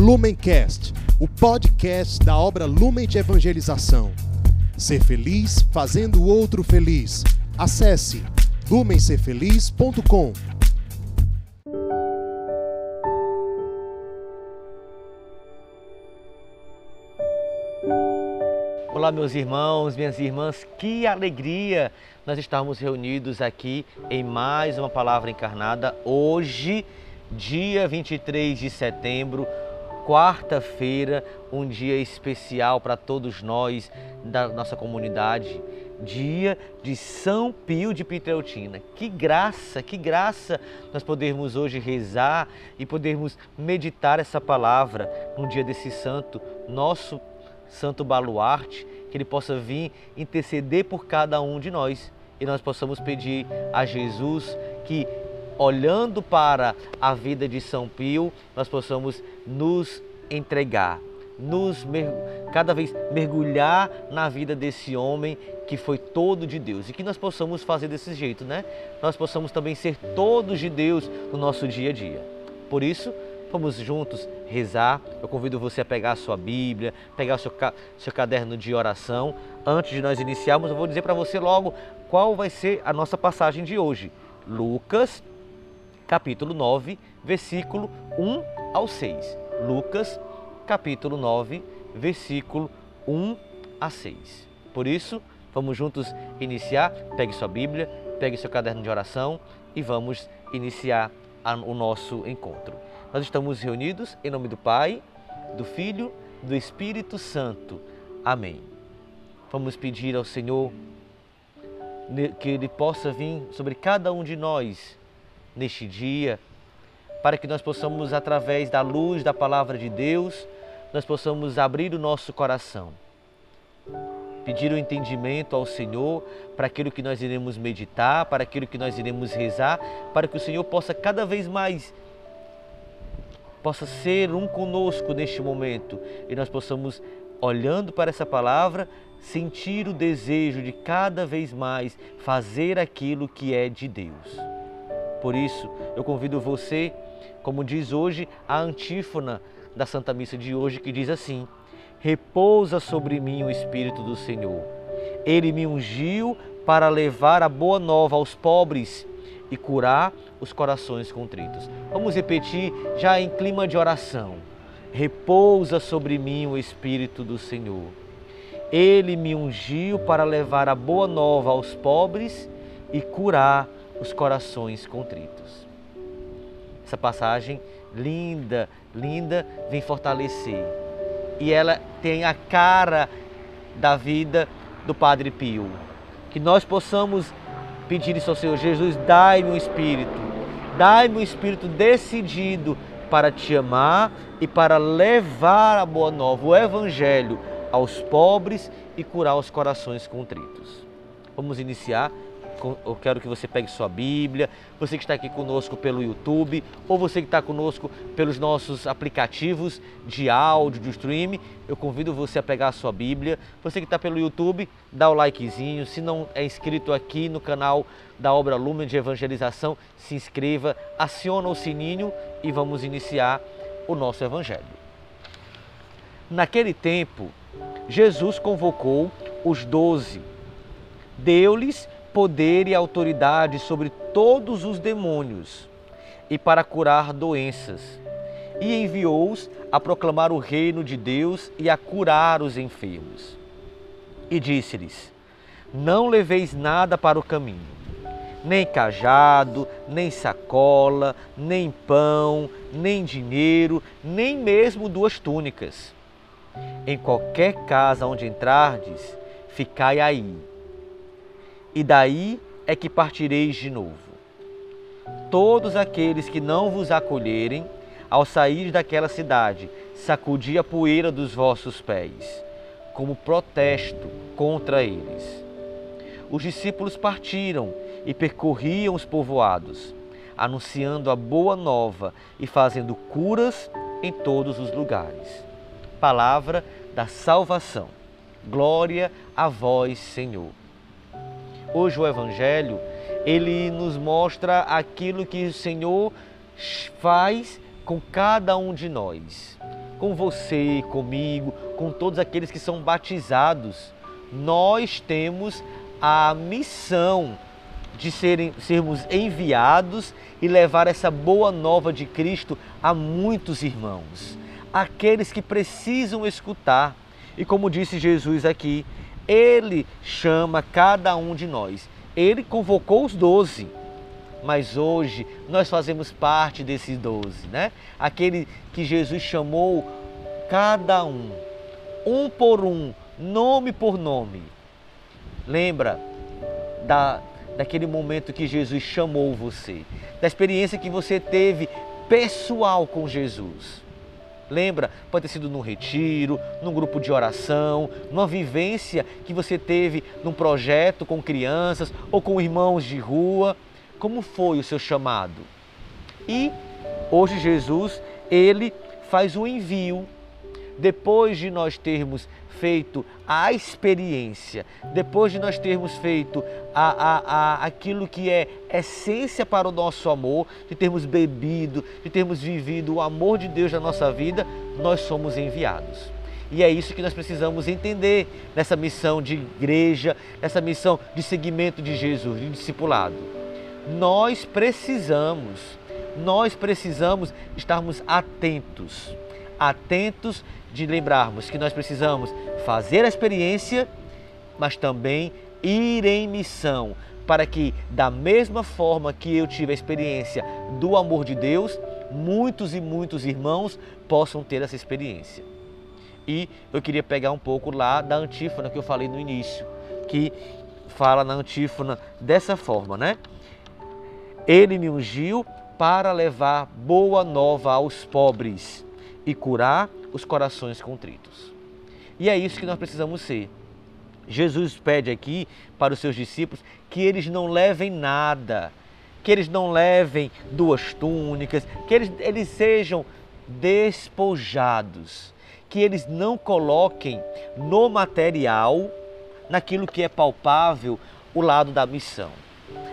Lumencast, o podcast da obra Lumen de Evangelização. Ser feliz fazendo o outro feliz. Acesse lumencerfeliz.com. Olá, meus irmãos, minhas irmãs, que alegria nós estarmos reunidos aqui em mais uma palavra encarnada. Hoje, dia 23 de setembro, quarta-feira, um dia especial para todos nós da nossa comunidade, dia de São Pio de Pietreutina. Que graça, que graça nós podermos hoje rezar e podermos meditar essa palavra no dia desse santo, nosso santo baluarte, que ele possa vir interceder por cada um de nós e nós possamos pedir a Jesus que olhando para a vida de São Pio, nós possamos nos entregar, nos cada vez mergulhar na vida desse homem que foi todo de Deus e que nós possamos fazer desse jeito, né? Nós possamos também ser todos de Deus no nosso dia a dia. Por isso, vamos juntos rezar. Eu convido você a pegar a sua Bíblia, pegar o seu, seu caderno de oração. Antes de nós iniciarmos, eu vou dizer para você logo qual vai ser a nossa passagem de hoje. Lucas capítulo 9, versículo 1 ao 6. Lucas, capítulo 9, versículo 1 a 6. Por isso, vamos juntos iniciar. Pegue sua Bíblia, pegue seu caderno de oração e vamos iniciar o nosso encontro. Nós estamos reunidos em nome do Pai, do Filho, do Espírito Santo. Amém. Vamos pedir ao Senhor que Ele possa vir sobre cada um de nós neste dia, para que nós possamos, através da luz da palavra de Deus, nós possamos abrir o nosso coração, pedir o entendimento ao Senhor para aquilo que nós iremos meditar, para aquilo que nós iremos rezar, para que o Senhor possa cada vez mais possa ser um conosco neste momento e nós possamos, olhando para essa palavra, sentir o desejo de cada vez mais fazer aquilo que é de Deus. Por isso, eu convido você, como diz hoje a antífona da Santa Missa de hoje, que diz assim: Repousa sobre mim o Espírito do Senhor. Ele me ungiu para levar a boa nova aos pobres e curar os corações contritos. Vamos repetir já em clima de oração. Repousa sobre mim o Espírito do Senhor. Ele me ungiu para levar a boa nova aos pobres e curar os corações contritos. Essa passagem linda, linda, vem fortalecer. E ela tem a cara da vida do Padre Pio. Que nós possamos pedir isso ao Senhor Jesus, dai-me um espírito, dai-me um espírito decidido para te amar e para levar a boa nova, o evangelho aos pobres e curar os corações contritos. Vamos iniciar eu quero que você pegue sua Bíblia, você que está aqui conosco pelo YouTube, ou você que está conosco pelos nossos aplicativos de áudio, de streaming, eu convido você a pegar a sua Bíblia. Você que está pelo YouTube, dá o likezinho. Se não é inscrito aqui no canal da Obra Lumen de Evangelização, se inscreva, aciona o sininho e vamos iniciar o nosso Evangelho. Naquele tempo, Jesus convocou os doze, deu-lhes poder e autoridade sobre todos os demônios e para curar doenças. E enviou-os a proclamar o reino de Deus e a curar os enfermos. E disse-lhes: Não leveis nada para o caminho, nem cajado, nem sacola, nem pão, nem dinheiro, nem mesmo duas túnicas. Em qualquer casa onde entrardes, ficai aí e daí é que partireis de novo. Todos aqueles que não vos acolherem, ao sair daquela cidade, sacudi a poeira dos vossos pés, como protesto contra eles. Os discípulos partiram e percorriam os povoados, anunciando a boa nova e fazendo curas em todos os lugares. Palavra da salvação. Glória a vós, Senhor. Hoje o Evangelho, ele nos mostra aquilo que o Senhor faz com cada um de nós. com você, comigo, com todos aqueles que são batizados, nós temos a missão de serem, sermos enviados e levar essa boa nova de Cristo a muitos irmãos, aqueles que precisam escutar. E como disse Jesus aqui, Ele chama cada um de nós. Ele convocou os doze, mas hoje nós fazemos parte desses doze, né? Aquele que Jesus chamou cada um, um por um, nome por nome. Lembra da, daquele momento que Jesus chamou você, da experiência que você teve pessoal com Jesus. Lembra? Pode ter sido num retiro, num grupo de oração, numa vivência que você teve num projeto com crianças ou com irmãos de rua. Como foi o seu chamado? E hoje Jesus, ele faz o envio depois de nós termos feito a experiência, depois de nós termos feito a, a, a, aquilo que é essência para o nosso amor, de termos bebido, de termos vivido o amor de Deus na nossa vida, nós somos enviados. E é isso que nós precisamos entender nessa missão de igreja, nessa missão de seguimento de Jesus, de discipulado. Nós precisamos, nós precisamos estarmos atentos, atentos de lembrarmos que nós precisamos fazer a experiência, mas também ir em missão, para que, da mesma forma que eu tive a experiência do amor de Deus, muitos e muitos irmãos possam ter essa experiência. E eu queria pegar um pouco lá da antífona que eu falei no início, que fala na antífona dessa forma, né? Ele me ungiu para levar boa nova aos pobres e curar os corações contritos. E é isso que nós precisamos ser. Jesus pede aqui para os seus discípulos que eles não levem nada, que eles não levem duas túnicas, que eles, eles sejam despojados, que eles não coloquem no material, naquilo que é palpável, o lado da missão.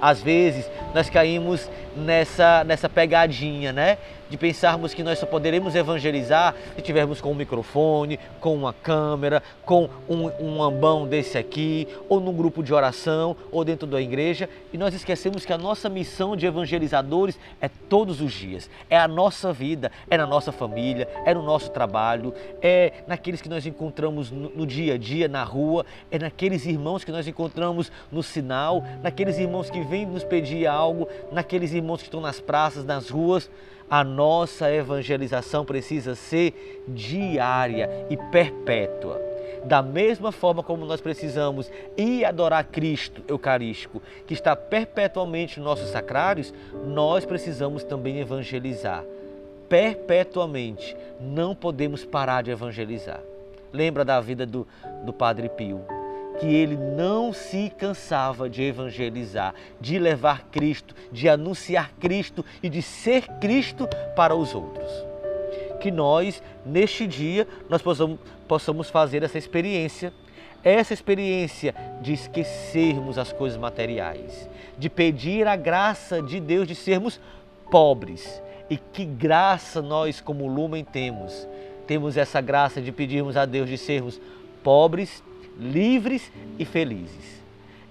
Às vezes nós caímos nessa, nessa pegadinha, né? de pensarmos que nós só poderemos evangelizar se tivermos com um microfone, com uma câmera, com um, um ambão desse aqui, ou num grupo de oração, ou dentro da igreja, e nós esquecemos que a nossa missão de evangelizadores é todos os dias, é a nossa vida, é na nossa família, é no nosso trabalho, é naqueles que nós encontramos no, no dia a dia, na rua, é naqueles irmãos que nós encontramos no sinal, naqueles irmãos que vêm nos pedir algo, naqueles irmãos que estão nas praças, nas ruas a nossa evangelização precisa ser diária e perpétua. Da mesma forma como nós precisamos ir adorar Cristo Eucarístico, que está perpetuamente nos nossos sacrários, nós precisamos também evangelizar. Perpetuamente. Não podemos parar de evangelizar. Lembra da vida do, do Padre Pio? Que ele não se cansava de evangelizar, de levar Cristo, de anunciar Cristo e de ser Cristo para os outros. Que nós, neste dia, nós possamos, possamos fazer essa experiência, essa experiência de esquecermos as coisas materiais, de pedir a graça de Deus de sermos pobres. E que graça nós, como Lumen, temos. Temos essa graça de pedirmos a Deus de sermos pobres livres e felizes.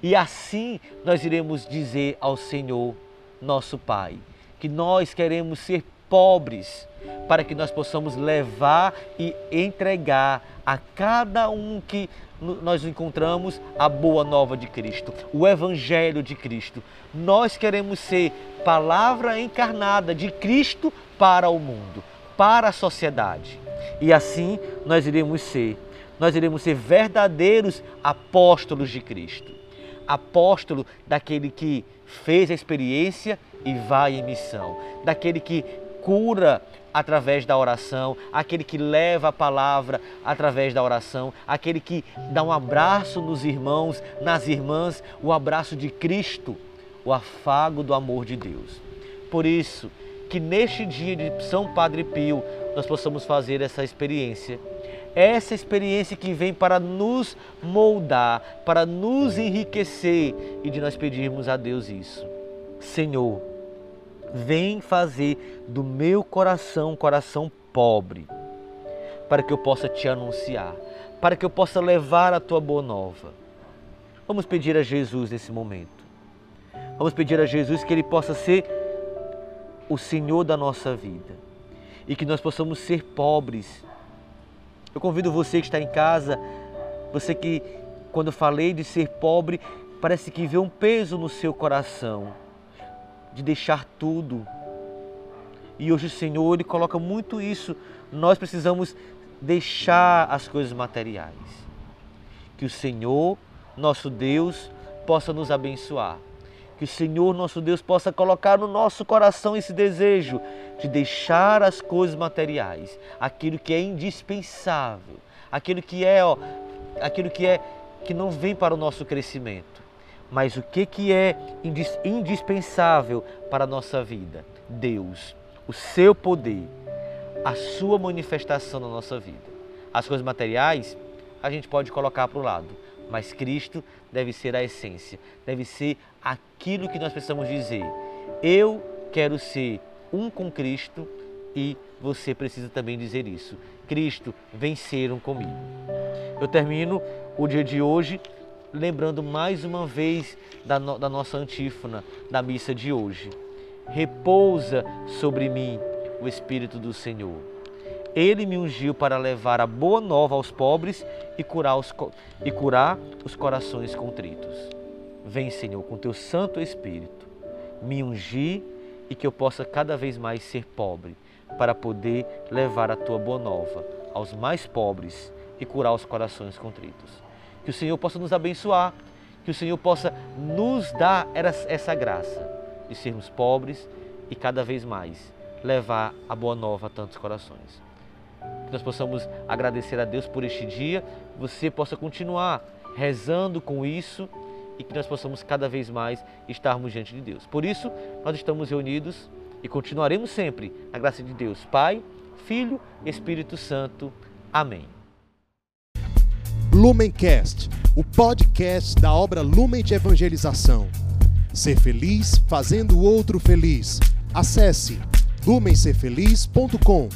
E assim nós iremos dizer ao Senhor, nosso Pai, que nós queremos ser pobres para que nós possamos levar e entregar a cada um que nós encontramos a boa nova de Cristo, o Evangelho de Cristo. Nós queremos ser palavra encarnada de Cristo para o mundo, para a sociedade. E assim nós iremos ser nós iremos ser verdadeiros apóstolos de Cristo. Apóstolo daquele que fez a experiência e vai em missão, daquele que cura através da oração, aquele que leva a palavra através da oração, aquele que dá um abraço nos irmãos, nas irmãs, o abraço de Cristo, o afago do amor de Deus. Por isso, que neste dia de São Padre Pio nós possamos fazer essa experiência essa experiência que vem para nos moldar, para nos enriquecer e de nós pedirmos a Deus isso. Senhor, vem fazer do meu coração um coração pobre. para que eu possa te anunciar, para que eu possa levar a tua boa nova. Vamos pedir a Jesus nesse momento. Vamos pedir a Jesus que Ele possa ser o Senhor da nossa vida e que nós possamos ser pobres. Eu convido você que está em casa, você que, quando falei de ser pobre, parece que vê um peso no seu coração, de deixar tudo. E hoje o Senhor Ele coloca muito isso. Nós precisamos deixar as coisas materiais. Que o Senhor, nosso Deus, possa nos abençoar que o Senhor nosso Deus possa colocar no nosso coração esse desejo de deixar as coisas materiais, aquilo que é indispensável, aquilo que é, ó, aquilo que é que não vem para o nosso crescimento. Mas o que que é indispensável para a nossa vida? Deus, o seu poder, a sua manifestação na nossa vida. As coisas materiais a gente pode colocar para o lado, mas Cristo deve ser a essência, deve ser aquilo que nós precisamos dizer. Eu quero ser um com Cristo e você precisa também dizer isso. Cristo, venceram comigo. Eu termino o dia de hoje lembrando mais uma vez da, no, da nossa antífona da missa de hoje. Repousa sobre mim o Espírito do Senhor ele me ungiu para levar a boa nova aos pobres e curar os, e curar os corações contritos. Vem, Senhor, com teu Santo Espírito, me ungir e que eu possa cada vez mais ser pobre, para poder levar a tua boa nova aos mais pobres e curar os corações contritos. Que o Senhor possa nos abençoar, que o Senhor possa nos dar essa graça de sermos pobres e cada vez mais levar a boa nova a tantos corações que nós possamos agradecer a Deus por este dia, você possa continuar rezando com isso e que nós possamos cada vez mais estarmos diante de Deus. Por isso, nós estamos reunidos e continuaremos sempre na graça de Deus, Pai, Filho, Espírito Santo. Amém. Lumencast, o podcast da obra Lumen de Evangelização. Ser feliz fazendo o outro feliz. Acesse lumencerfeliz.com.